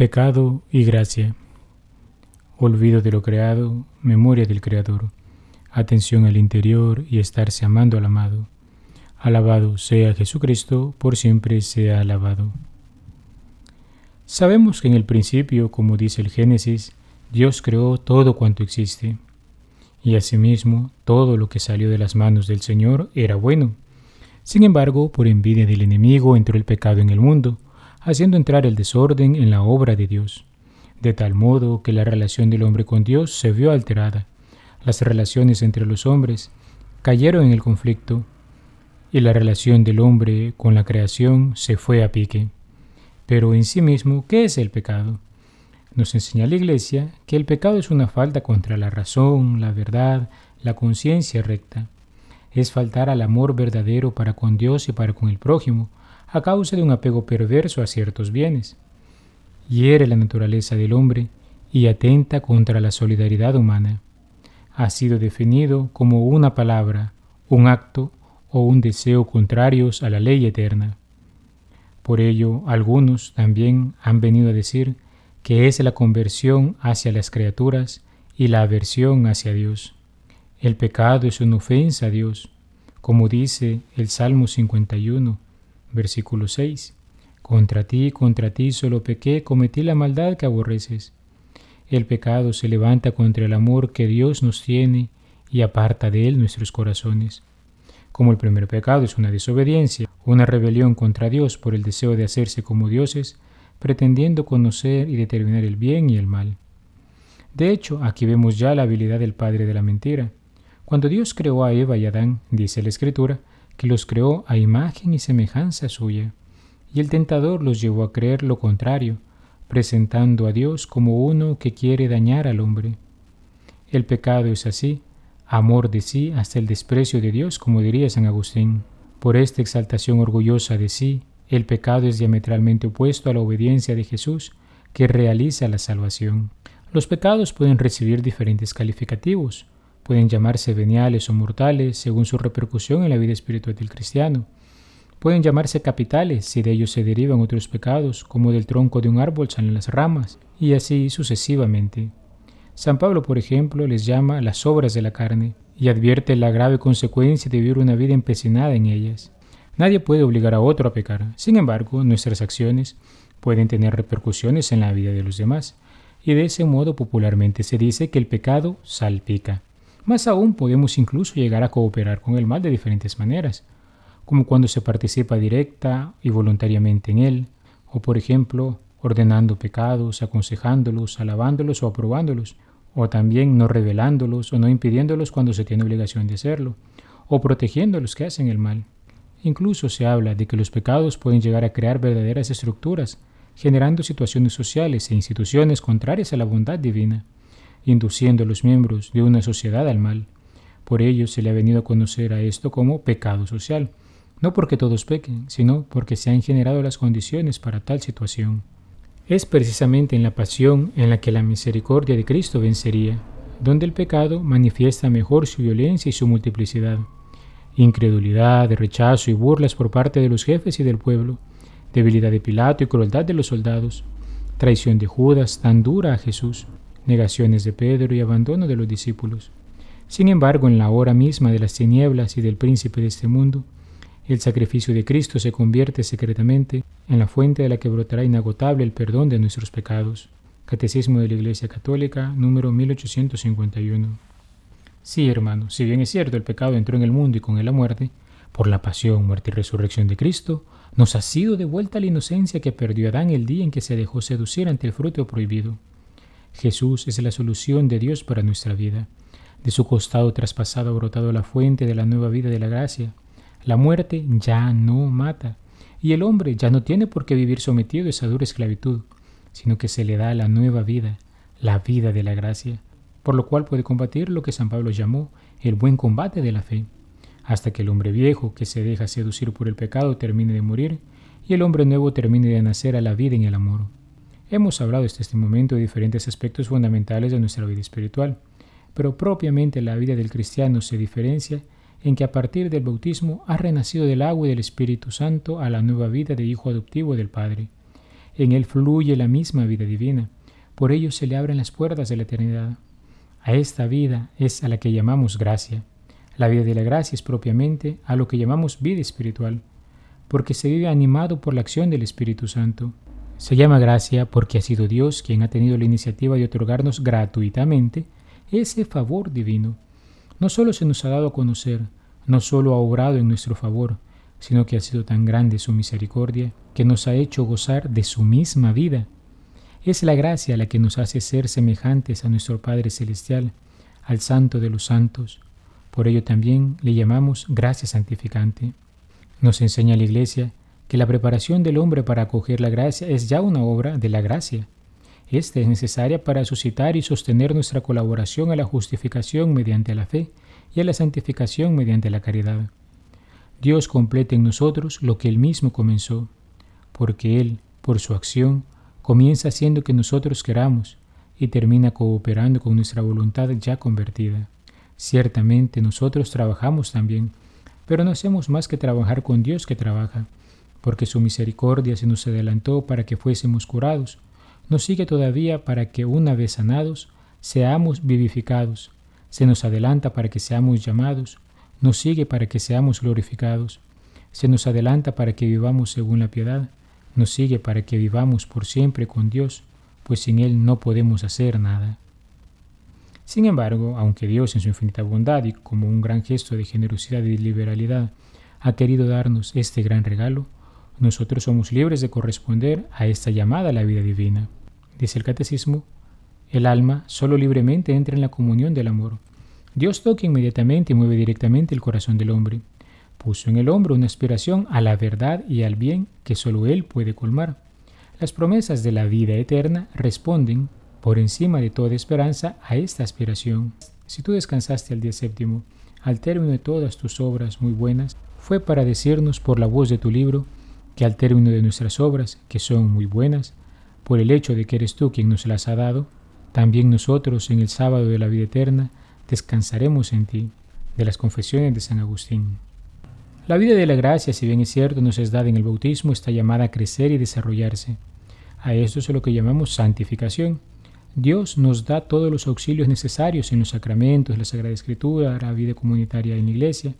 Pecado y gracia. Olvido de lo creado, memoria del Creador. Atención al interior y estarse amando al amado. Alabado sea Jesucristo, por siempre sea alabado. Sabemos que en el principio, como dice el Génesis, Dios creó todo cuanto existe. Y asimismo, todo lo que salió de las manos del Señor era bueno. Sin embargo, por envidia del enemigo entró el pecado en el mundo, haciendo entrar el desorden en la obra de Dios, de tal modo que la relación del hombre con Dios se vio alterada. Las relaciones entre los hombres cayeron en el conflicto y la relación del hombre con la creación se fue a pique. Pero en sí mismo, ¿qué es el pecado? Nos enseña la Iglesia que el pecado es una falta contra la razón, la verdad, la conciencia recta. Es faltar al amor verdadero para con Dios y para con el prójimo, a causa de un apego perverso a ciertos bienes. Hiere la naturaleza del hombre y atenta contra la solidaridad humana. Ha sido definido como una palabra, un acto o un deseo contrarios a la ley eterna. Por ello, algunos también han venido a decir que es la conversión hacia las criaturas y la aversión hacia Dios. El pecado es una ofensa a Dios, como dice el Salmo 51, Versículo 6. Contra ti, contra ti solo pequé, cometí la maldad que aborreces. El pecado se levanta contra el amor que Dios nos tiene y aparta de él nuestros corazones. Como el primer pecado es una desobediencia, una rebelión contra Dios por el deseo de hacerse como dioses, pretendiendo conocer y determinar el bien y el mal. De hecho, aquí vemos ya la habilidad del padre de la mentira. Cuando Dios creó a Eva y Adán, dice la Escritura, que los creó a imagen y semejanza suya, y el tentador los llevó a creer lo contrario, presentando a Dios como uno que quiere dañar al hombre. El pecado es así, amor de sí hasta el desprecio de Dios, como diría San Agustín. Por esta exaltación orgullosa de sí, el pecado es diametralmente opuesto a la obediencia de Jesús, que realiza la salvación. Los pecados pueden recibir diferentes calificativos, Pueden llamarse veniales o mortales según su repercusión en la vida espiritual del cristiano. Pueden llamarse capitales si de ellos se derivan otros pecados, como del tronco de un árbol salen las ramas, y así sucesivamente. San Pablo, por ejemplo, les llama las obras de la carne y advierte la grave consecuencia de vivir una vida empecinada en ellas. Nadie puede obligar a otro a pecar. Sin embargo, nuestras acciones pueden tener repercusiones en la vida de los demás, y de ese modo popularmente se dice que el pecado salpica. Más aún podemos incluso llegar a cooperar con el mal de diferentes maneras, como cuando se participa directa y voluntariamente en él, o por ejemplo, ordenando pecados, aconsejándolos, alabándolos o aprobándolos, o también no revelándolos o no impidiéndolos cuando se tiene obligación de hacerlo, o protegiendo a los que hacen el mal. Incluso se habla de que los pecados pueden llegar a crear verdaderas estructuras, generando situaciones sociales e instituciones contrarias a la bondad divina induciendo a los miembros de una sociedad al mal. Por ello se le ha venido a conocer a esto como pecado social, no porque todos pequen, sino porque se han generado las condiciones para tal situación. Es precisamente en la pasión en la que la misericordia de Cristo vencería, donde el pecado manifiesta mejor su violencia y su multiplicidad. Incredulidad, rechazo y burlas por parte de los jefes y del pueblo, debilidad de Pilato y crueldad de los soldados, traición de Judas tan dura a Jesús, negaciones de Pedro y abandono de los discípulos. Sin embargo, en la hora misma de las tinieblas y del príncipe de este mundo, el sacrificio de Cristo se convierte secretamente en la fuente de la que brotará inagotable el perdón de nuestros pecados. Catecismo de la Iglesia Católica, número 1851. Sí, hermano, si bien es cierto el pecado entró en el mundo y con él la muerte, por la pasión, muerte y resurrección de Cristo, nos ha sido devuelta la inocencia que perdió Adán el día en que se dejó seducir ante el fruto prohibido. Jesús es la solución de Dios para nuestra vida. De su costado traspasado ha brotado la fuente de la nueva vida de la gracia. La muerte ya no mata, y el hombre ya no tiene por qué vivir sometido a esa dura esclavitud, sino que se le da la nueva vida, la vida de la gracia, por lo cual puede combatir lo que San Pablo llamó el buen combate de la fe, hasta que el hombre viejo que se deja seducir por el pecado termine de morir y el hombre nuevo termine de nacer a la vida en el amor. Hemos hablado hasta este momento de diferentes aspectos fundamentales de nuestra vida espiritual, pero propiamente la vida del cristiano se diferencia en que a partir del bautismo ha renacido del agua y del Espíritu Santo a la nueva vida de hijo adoptivo del Padre. En Él fluye la misma vida divina. Por ello se le abren las puertas de la eternidad. A esta vida es a la que llamamos gracia. La vida de la gracia es propiamente a lo que llamamos vida espiritual, porque se vive animado por la acción del Espíritu Santo. Se llama gracia porque ha sido Dios quien ha tenido la iniciativa de otorgarnos gratuitamente ese favor divino. No solo se nos ha dado a conocer, no solo ha obrado en nuestro favor, sino que ha sido tan grande su misericordia que nos ha hecho gozar de su misma vida. Es la gracia la que nos hace ser semejantes a nuestro Padre Celestial, al Santo de los Santos. Por ello también le llamamos gracia santificante. Nos enseña la Iglesia que la preparación del hombre para acoger la gracia es ya una obra de la gracia. Esta es necesaria para suscitar y sostener nuestra colaboración a la justificación mediante la fe y a la santificación mediante la caridad. Dios completa en nosotros lo que Él mismo comenzó, porque Él, por su acción, comienza haciendo que nosotros queramos y termina cooperando con nuestra voluntad ya convertida. Ciertamente nosotros trabajamos también, pero no hacemos más que trabajar con Dios que trabaja, porque su misericordia se nos adelantó para que fuésemos curados, nos sigue todavía para que una vez sanados, seamos vivificados, se nos adelanta para que seamos llamados, nos sigue para que seamos glorificados, se nos adelanta para que vivamos según la piedad, nos sigue para que vivamos por siempre con Dios, pues sin Él no podemos hacer nada. Sin embargo, aunque Dios en su infinita bondad y como un gran gesto de generosidad y liberalidad ha querido darnos este gran regalo, nosotros somos libres de corresponder a esta llamada a la vida divina. Dice el catecismo, el alma solo libremente entra en la comunión del amor. Dios toca inmediatamente y mueve directamente el corazón del hombre. Puso en el hombre una aspiración a la verdad y al bien que solo Él puede colmar. Las promesas de la vida eterna responden, por encima de toda esperanza, a esta aspiración. Si tú descansaste al día séptimo, al término de todas tus obras muy buenas, fue para decirnos por la voz de tu libro que al término de nuestras obras, que son muy buenas, por el hecho de que eres tú quien nos las ha dado, también nosotros en el sábado de la vida eterna descansaremos en ti, de las confesiones de San Agustín. La vida de la gracia, si bien es cierto, nos es dada en el bautismo, está llamada a crecer y desarrollarse. A esto es lo que llamamos santificación. Dios nos da todos los auxilios necesarios en los sacramentos, la Sagrada Escritura, la vida comunitaria en la Iglesia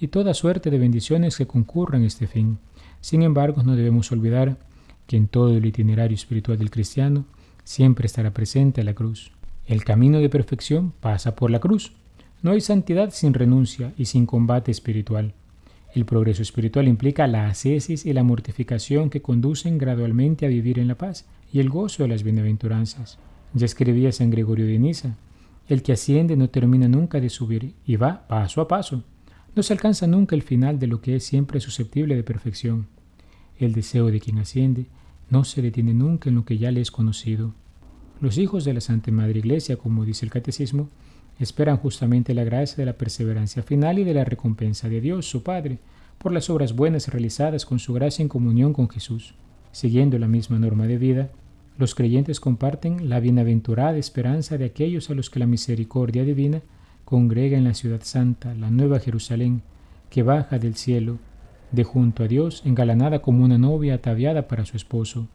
y toda suerte de bendiciones que concurran a este fin. Sin embargo, no debemos olvidar que en todo el itinerario espiritual del cristiano siempre estará presente la cruz. El camino de perfección pasa por la cruz. No hay santidad sin renuncia y sin combate espiritual. El progreso espiritual implica la ascesis y la mortificación que conducen gradualmente a vivir en la paz y el gozo de las bienaventuranzas. Ya escribía San Gregorio de Niza, el que asciende no termina nunca de subir y va paso a paso. No se alcanza nunca el final de lo que es siempre susceptible de perfección. El deseo de quien asciende no se detiene nunca en lo que ya le es conocido. Los hijos de la Santa Madre Iglesia, como dice el Catecismo, esperan justamente la gracia de la perseverancia final y de la recompensa de Dios, su Padre, por las obras buenas realizadas con su gracia en comunión con Jesús. Siguiendo la misma norma de vida, los creyentes comparten la bienaventurada esperanza de aquellos a los que la misericordia divina congrega en la ciudad santa, la nueva Jerusalén, que baja del cielo, de junto a Dios, engalanada como una novia ataviada para su esposo.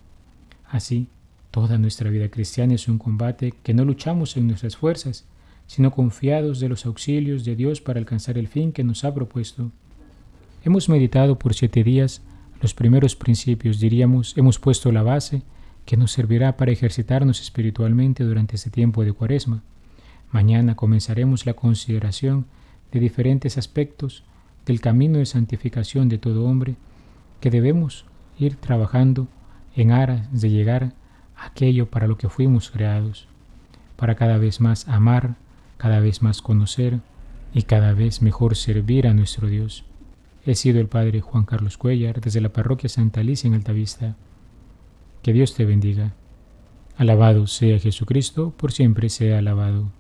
Así, Toda nuestra vida cristiana es un combate que no luchamos en nuestras fuerzas, sino confiados de los auxilios de Dios para alcanzar el fin que nos ha propuesto. Hemos meditado por siete días los primeros principios, diríamos, hemos puesto la base que nos servirá para ejercitarnos espiritualmente durante este tiempo de cuaresma. Mañana comenzaremos la consideración de diferentes aspectos del camino de santificación de todo hombre que debemos ir trabajando en aras de llegar aquello para lo que fuimos creados, para cada vez más amar, cada vez más conocer y cada vez mejor servir a nuestro Dios. He sido el Padre Juan Carlos Cuellar desde la parroquia Santa Alicia en Altavista. Que Dios te bendiga. Alabado sea Jesucristo, por siempre sea alabado.